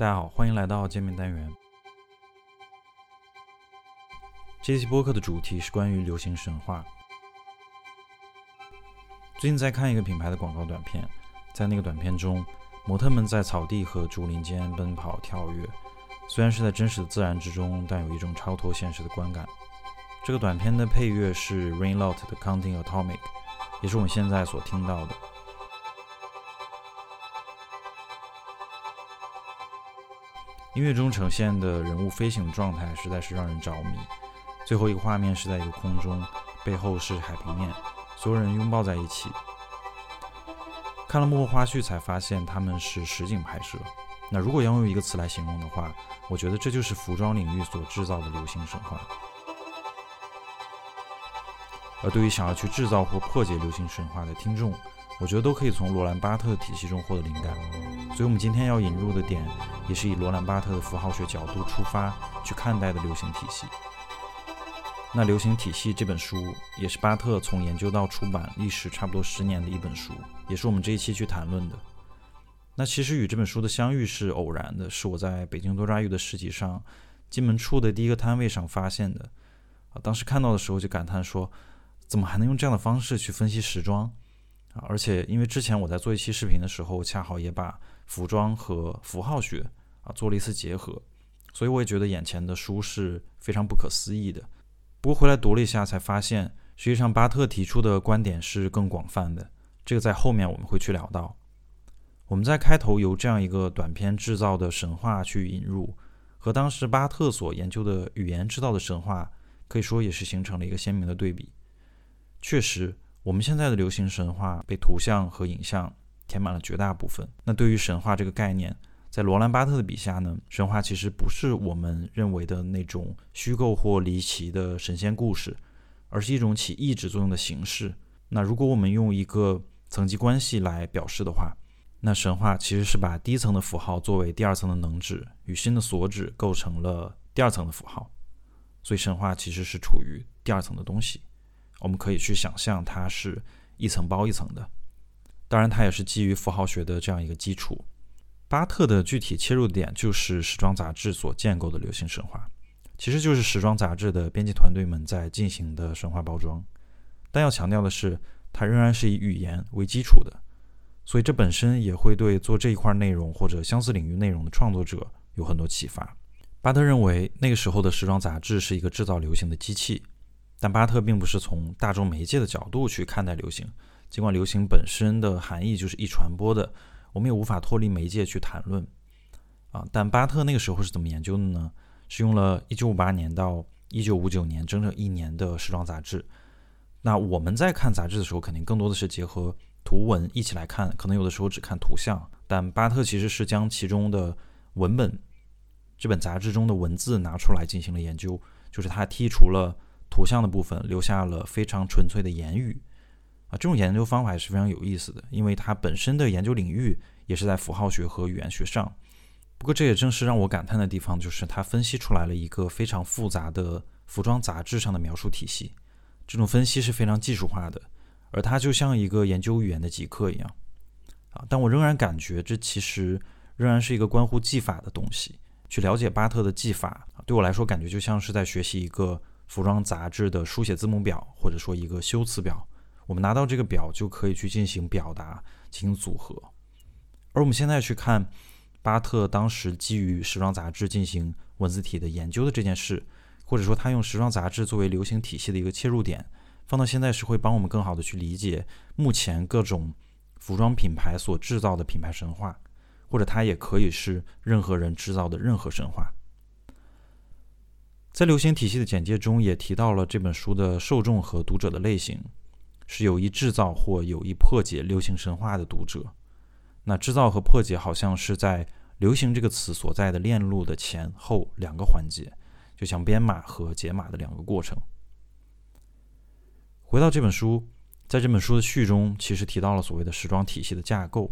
大家好，欢迎来到见面单元。这期播客的主题是关于流行神话。最近在看一个品牌的广告短片，在那个短片中，模特们在草地和竹林间奔跑跳跃，虽然是在真实的自然之中，但有一种超脱现实的观感。这个短片的配乐是 Rainlot 的 Counting Atomic，也是我们现在所听到的。音乐中呈现的人物飞行状态实在是让人着迷。最后一个画面是在一个空中，背后是海平面，所有人拥抱在一起。看了幕后花絮才发现他们是实景拍摄。那如果要用一个词来形容的话，我觉得这就是服装领域所制造的流行神话。而对于想要去制造或破解流行神话的听众，我觉得都可以从罗兰巴特体系中获得灵感。所以，我们今天要引入的点，也是以罗兰巴特的符号学角度出发去看待的流行体系。那《流行体系》这本书，也是巴特从研究到出版历时差不多十年的一本书，也是我们这一期去谈论的。那其实与这本书的相遇是偶然的，是我在北京多抓鱼的市集上进门处的第一个摊位上发现的。啊，当时看到的时候就感叹说，怎么还能用这样的方式去分析时装？啊，而且因为之前我在做一期视频的时候，恰好也把服装和符号学啊做了一次结合，所以我也觉得眼前的书是非常不可思议的。不过回来读了一下，才发现实际上巴特提出的观点是更广泛的，这个在后面我们会去聊到。我们在开头由这样一个短篇制造的神话去引入，和当时巴特所研究的语言制造的神话，可以说也是形成了一个鲜明的对比。确实。我们现在的流行神话被图像和影像填满了绝大部分。那对于神话这个概念，在罗兰巴特的笔下呢？神话其实不是我们认为的那种虚构或离奇的神仙故事，而是一种起抑制作用的形式。那如果我们用一个层级关系来表示的话，那神话其实是把第一层的符号作为第二层的能指与新的所指构成了第二层的符号，所以神话其实是处于第二层的东西。我们可以去想象，它是一层包一层的。当然，它也是基于符号学的这样一个基础。巴特的具体切入点就是时装杂志所建构的流行神话，其实就是时装杂志的编辑团队们在进行的神话包装。但要强调的是，它仍然是以语言为基础的，所以这本身也会对做这一块内容或者相似领域内容的创作者有很多启发。巴特认为，那个时候的时装杂志是一个制造流行的机器。但巴特并不是从大众媒介的角度去看待流行，尽管流行本身的含义就是易传播的，我们也无法脱离媒介去谈论。啊，但巴特那个时候是怎么研究的呢？是用了一九五八年到一九五九年整整一年的时装杂志。那我们在看杂志的时候，肯定更多的是结合图文一起来看，可能有的时候只看图像。但巴特其实是将其中的文本，这本杂志中的文字拿出来进行了研究，就是他剔除了。图像的部分留下了非常纯粹的言语啊，这种研究方法也是非常有意思的，因为它本身的研究领域也是在符号学和语言学上。不过这也正是让我感叹的地方，就是它分析出来了一个非常复杂的服装杂志上的描述体系。这种分析是非常技术化的，而它就像一个研究语言的极客一样啊。但我仍然感觉这其实仍然是一个关乎技法的东西。去了解巴特的技法，对我来说感觉就像是在学习一个。服装杂志的书写字母表，或者说一个修辞表，我们拿到这个表就可以去进行表达、进行组合。而我们现在去看巴特当时基于时装杂志进行文字体的研究的这件事，或者说他用时装杂志作为流行体系的一个切入点，放到现在是会帮我们更好的去理解目前各种服装品牌所制造的品牌神话，或者它也可以是任何人制造的任何神话。在流行体系的简介中也提到了这本书的受众和读者的类型，是有意制造或有意破解流行神话的读者。那制造和破解好像是在“流行”这个词所在的链路的前后两个环节，就像编码和解码的两个过程。回到这本书，在这本书的序中，其实提到了所谓的时装体系的架构，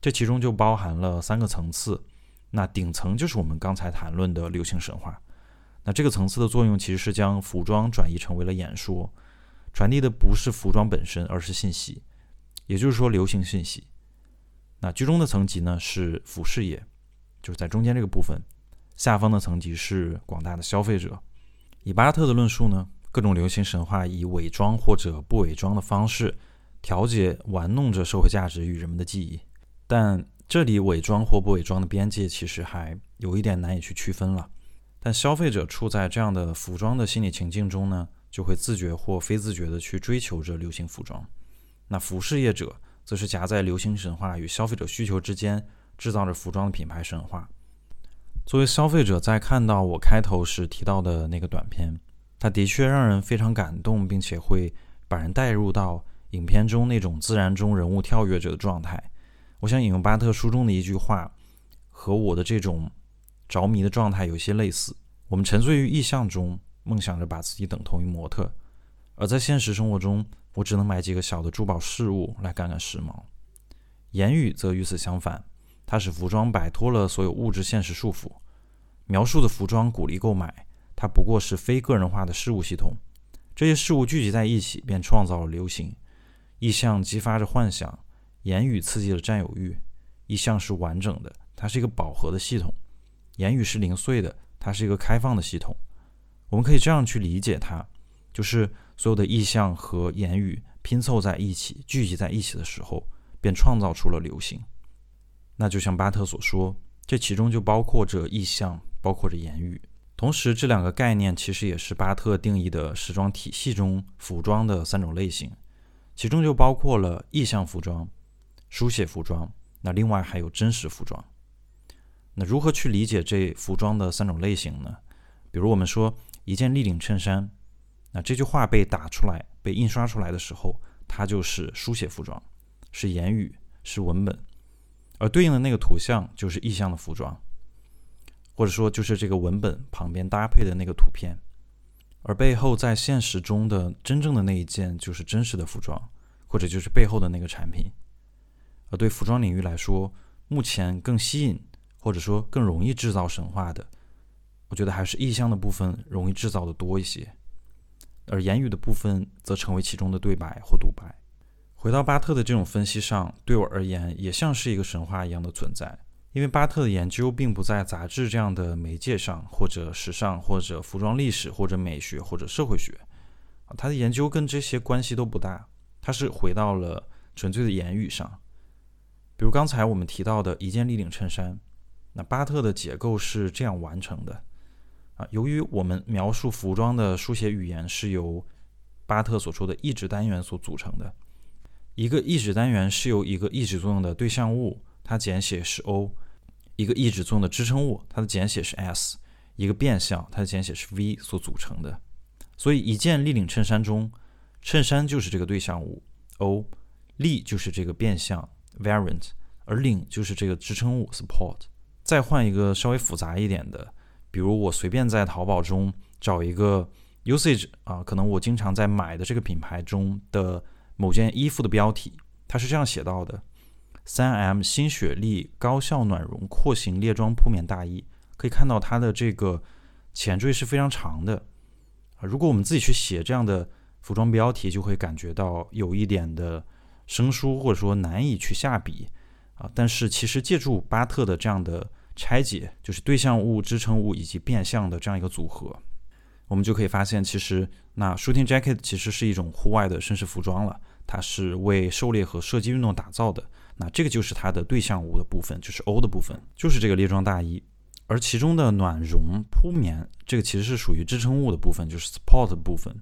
这其中就包含了三个层次。那顶层就是我们刚才谈论的流行神话。那这个层次的作用其实是将服装转移成为了演说，传递的不是服装本身，而是信息，也就是说流行信息。那居中的层级呢是服饰业，就是在中间这个部分，下方的层级是广大的消费者。以巴特的论述呢，各种流行神话以伪装或者不伪装的方式调节、玩弄着社会价值与人们的记忆。但这里伪装或不伪装的边界其实还有一点难以去区分了。但消费者处在这样的服装的心理情境中呢，就会自觉或非自觉地去追求着流行服装。那服饰业者则是夹在流行神话与消费者需求之间。制造着服装的品牌神话。作为消费者，在看到我开头时提到的那个短片，它的确让人非常感动，并且会把人带入到影片中那种自然中人物跳跃者的状态。我想引用巴特书中的一句话，和我的这种着迷的状态有些类似。我们沉醉于意象中，梦想着把自己等同于模特，而在现实生活中，我只能买几个小的珠宝饰物来赶赶时髦。言语则与此相反。它使服装摆脱了所有物质现实束缚，描述的服装鼓励购买，它不过是非个人化的事物系统。这些事物聚集在一起，便创造了流行。意象激发着幻想，言语刺激了占有欲。意象是完整的，它是一个饱和的系统；言语是零碎的，它是一个开放的系统。我们可以这样去理解它：就是所有的意象和言语拼凑在一起，聚集在一起的时候，便创造出了流行。那就像巴特所说，这其中就包括着意象，包括着言语。同时，这两个概念其实也是巴特定义的时装体系中服装的三种类型，其中就包括了意象服装、书写服装，那另外还有真实服装。那如何去理解这服装的三种类型呢？比如我们说一件立领衬衫，那这句话被打出来、被印刷出来的时候，它就是书写服装，是言语，是文本。而对应的那个图像就是意象的服装，或者说就是这个文本旁边搭配的那个图片，而背后在现实中的真正的那一件就是真实的服装，或者就是背后的那个产品。而对服装领域来说，目前更吸引或者说更容易制造神话的，我觉得还是意象的部分容易制造的多一些，而言语的部分则成为其中的对白或独白。回到巴特的这种分析上，对我而言也像是一个神话一样的存在。因为巴特的研究并不在杂志这样的媒介上，或者时尚，或者服装历史，或者美学，或者社会学，他的研究跟这些关系都不大。他是回到了纯粹的言语上。比如刚才我们提到的一件立领衬衫，那巴特的结构是这样完成的。啊，由于我们描述服装的书写语言是由巴特所说的意志单元所组成的。一个意指单元是由一个意指作用的对象物，它简写是 O；一个意指作用的支撑物，它的简写是 S；一个变相，它的简写是 V 所组成的。所以，一件立领衬衫中，衬衫就是这个对象物 O，立就是这个变相 Variant，而领就是这个支撑物 Support。再换一个稍微复杂一点的，比如我随便在淘宝中找一个 Usage 啊，可能我经常在买的这个品牌中的。某件衣服的标题，它是这样写到的：三 M 新雪莉高效暖绒廓形列装铺棉大衣。可以看到它的这个前缀是非常长的啊。如果我们自己去写这样的服装标题，就会感觉到有一点的生疏，或者说难以去下笔啊。但是其实借助巴特的这样的拆解，就是对象物、支撑物以及变相的这样一个组合。我们就可以发现，其实那 shooting jacket 其实是一种户外的绅士服装了，它是为狩猎和射击运动打造的。那这个就是它的对象物的部分，就是 O 的部分，就是这个猎装大衣。而其中的暖绒铺棉，这个其实是属于支撑物的部分，就是 support 部分。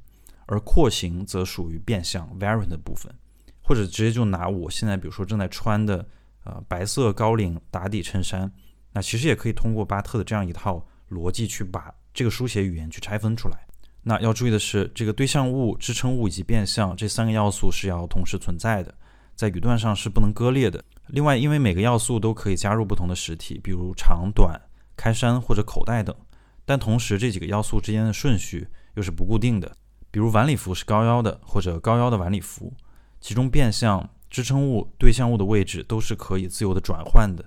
而廓形则属于变相 variant 的部分，或者直接就拿我现在比如说正在穿的呃白色高领打底衬衫，那其实也可以通过巴特的这样一套逻辑去把。这个书写语言去拆分出来，那要注意的是，这个对象物、支撑物以及变相这三个要素是要同时存在的，在语段上是不能割裂的。另外，因为每个要素都可以加入不同的实体，比如长短、开衫或者口袋等，但同时这几个要素之间的顺序又是不固定的。比如晚礼服是高腰的，或者高腰的晚礼服，其中变相、支撑物、对象物的位置都是可以自由的转换的。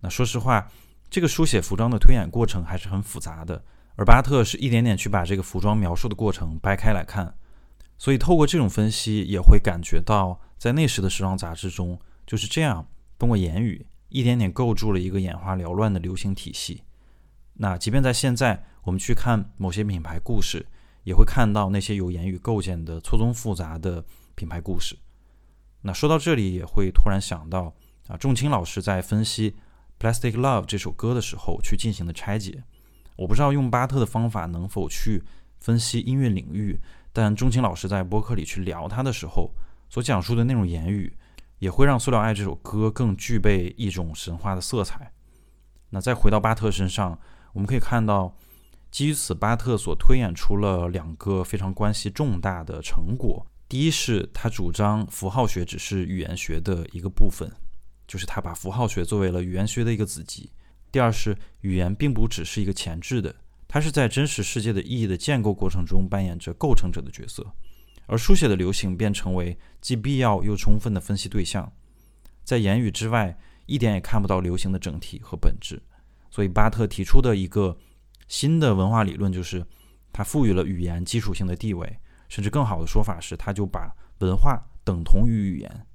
那说实话，这个书写服装的推演过程还是很复杂的。而巴特是一点点去把这个服装描述的过程掰开来看，所以透过这种分析，也会感觉到在那时的时装杂志中就是这样，通过言语一点点构筑了一个眼花缭乱的流行体系。那即便在现在，我们去看某些品牌故事，也会看到那些由言语构建的错综复杂的品牌故事。那说到这里，也会突然想到啊，仲青老师在分析《Plastic Love》这首歌的时候去进行的拆解。我不知道用巴特的方法能否去分析音乐领域，但钟情老师在播客里去聊他的时候所讲述的那种言语，也会让《塑料爱》这首歌更具备一种神话的色彩。那再回到巴特身上，我们可以看到，基于此，巴特所推演出了两个非常关系重大的成果。第一是他主张符号学只是语言学的一个部分，就是他把符号学作为了语言学的一个子集。第二是语言并不只是一个前置的，它是在真实世界的意义的建构过程中扮演着构成者的角色，而书写的流行便成为既必要又充分的分析对象，在言语之外一点也看不到流行的整体和本质。所以巴特提出的一个新的文化理论就是，他赋予了语言基础性的地位，甚至更好的说法是，他就把文化等同于语言。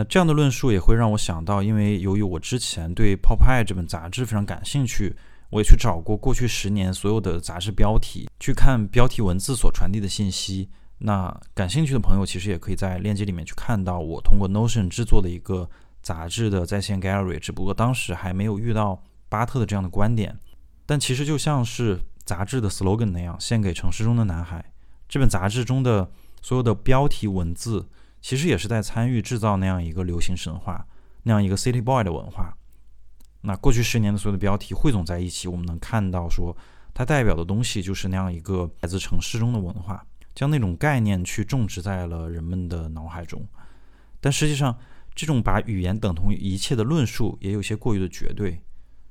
那这样的论述也会让我想到，因为由于我之前对《Pop Eye》这本杂志非常感兴趣，我也去找过过去十年所有的杂志标题，去看标题文字所传递的信息。那感兴趣的朋友其实也可以在链接里面去看到我通过 Notion 制作的一个杂志的在线 Gallery，只不过当时还没有遇到巴特的这样的观点。但其实就像是杂志的 slogan 那样，献给城市中的男孩。这本杂志中的所有的标题文字。其实也是在参与制造那样一个流行神话，那样一个 City Boy 的文化。那过去十年的所有的标题汇总在一起，我们能看到说，它代表的东西就是那样一个来自城市中的文化，将那种概念去种植在了人们的脑海中。但实际上，这种把语言等同于一切的论述也有些过于的绝对，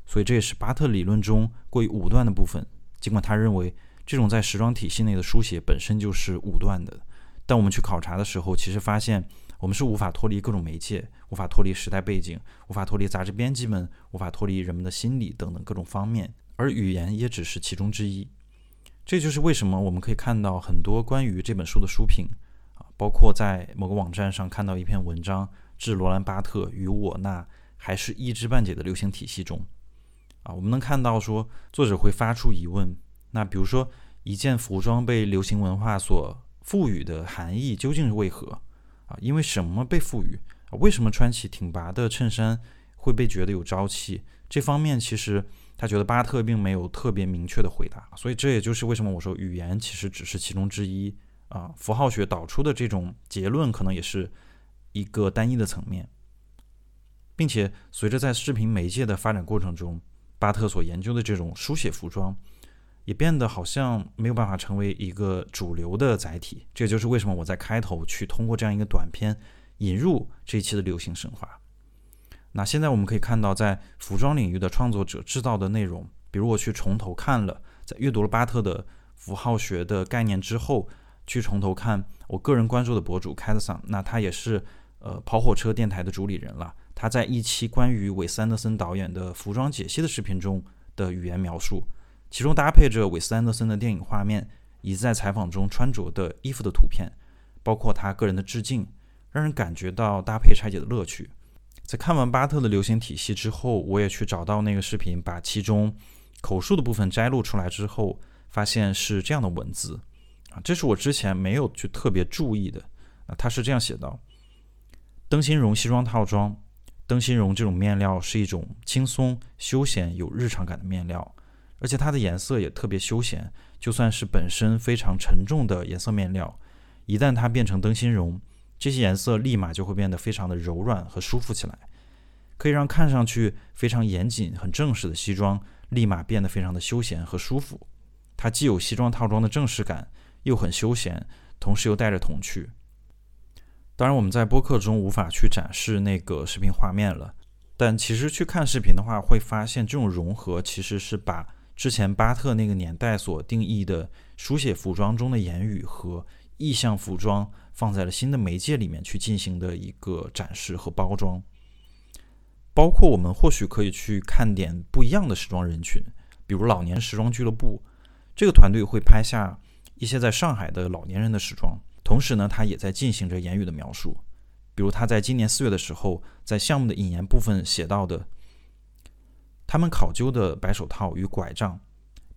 所以这也是巴特理论中过于武断的部分。尽管他认为这种在时装体系内的书写本身就是武断的。但我们去考察的时候，其实发现我们是无法脱离各种媒介，无法脱离时代背景，无法脱离杂志编辑们，无法脱离人们的心理等等各种方面，而语言也只是其中之一。这就是为什么我们可以看到很多关于这本书的书评啊，包括在某个网站上看到一篇文章，致罗兰·巴特与我那还是一知半解的流行体系中啊，我们能看到说作者会发出疑问，那比如说一件服装被流行文化所赋予的含义究竟是为何？啊，因为什么被赋予？啊，为什么穿起挺拔的衬衫会被觉得有朝气？这方面其实他觉得巴特并没有特别明确的回答，所以这也就是为什么我说语言其实只是其中之一啊。符号学导出的这种结论可能也是一个单一的层面，并且随着在视频媒介的发展过程中，巴特所研究的这种书写服装。也变得好像没有办法成为一个主流的载体，这就是为什么我在开头去通过这样一个短片引入这一期的流行神话。那现在我们可以看到，在服装领域的创作者制造的内容，比如我去从头看了，在阅读了巴特的符号学的概念之后，去从头看我个人关注的博主凯特桑，那他也是呃跑火车电台的主理人了。他在一期关于韦斯安德森导演的服装解析的视频中的语言描述。其中搭配着韦斯安德森的电影画面，以及在采访中穿着的衣服的图片，包括他个人的致敬，让人感觉到搭配拆解的乐趣。在看完巴特的流行体系之后，我也去找到那个视频，把其中口述的部分摘录出来之后，发现是这样的文字啊，这是我之前没有去特别注意的啊。他是这样写道：灯芯绒西装套装，灯芯绒这种面料是一种轻松、休闲、有日常感的面料。而且它的颜色也特别休闲，就算是本身非常沉重的颜色面料，一旦它变成灯芯绒，这些颜色立马就会变得非常的柔软和舒服起来，可以让看上去非常严谨、很正式的西装立马变得非常的休闲和舒服。它既有西装套装的正式感，又很休闲，同时又带着童趣。当然，我们在播客中无法去展示那个视频画面了，但其实去看视频的话，会发现这种融合其实是把。之前巴特那个年代所定义的书写服装中的言语和意象服装，放在了新的媒介里面去进行的一个展示和包装。包括我们或许可以去看点不一样的时装人群，比如老年时装俱乐部这个团队会拍下一些在上海的老年人的时装，同时呢，他也在进行着言语的描述，比如他在今年四月的时候，在项目的引言部分写到的，他们考究的白手套与拐杖，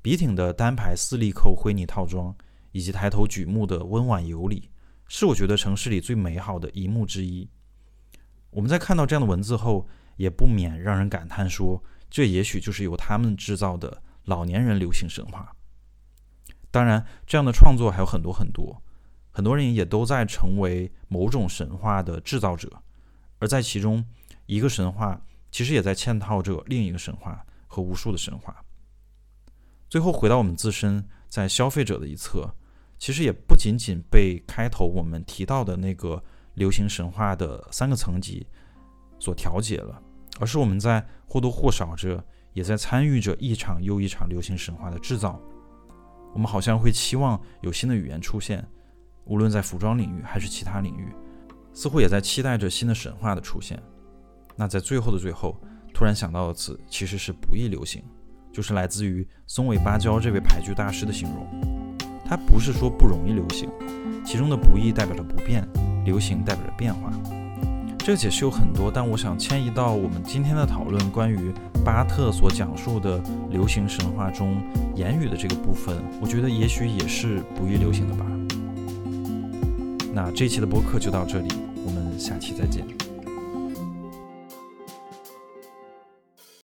笔挺的单排四粒扣灰泥套装，以及抬头举目的温婉有礼，是我觉得城市里最美好的一幕之一。我们在看到这样的文字后，也不免让人感叹说，这也许就是由他们制造的老年人流行神话。当然，这样的创作还有很多很多，很多人也都在成为某种神话的制造者，而在其中，一个神话其实也在嵌套着另一个神话和无数的神话。最后回到我们自身，在消费者的一侧，其实也不仅仅被开头我们提到的那个。流行神话的三个层级所调节了，而是我们在或多或少着也在参与着一场又一场流行神话的制造。我们好像会期望有新的语言出现，无论在服装领域还是其他领域，似乎也在期待着新的神话的出现。那在最后的最后，突然想到的词其实是“不易流行”，就是来自于松尾芭蕉这位牌剧大师的形容。他不是说不容易流行，其中的“不易”代表着不变。流行代表着变化，这个解释有很多，但我想迁移到我们今天的讨论，关于巴特所讲述的流行神话中言语的这个部分，我觉得也许也是不易流行的吧。那这期的播客就到这里，我们下期再见。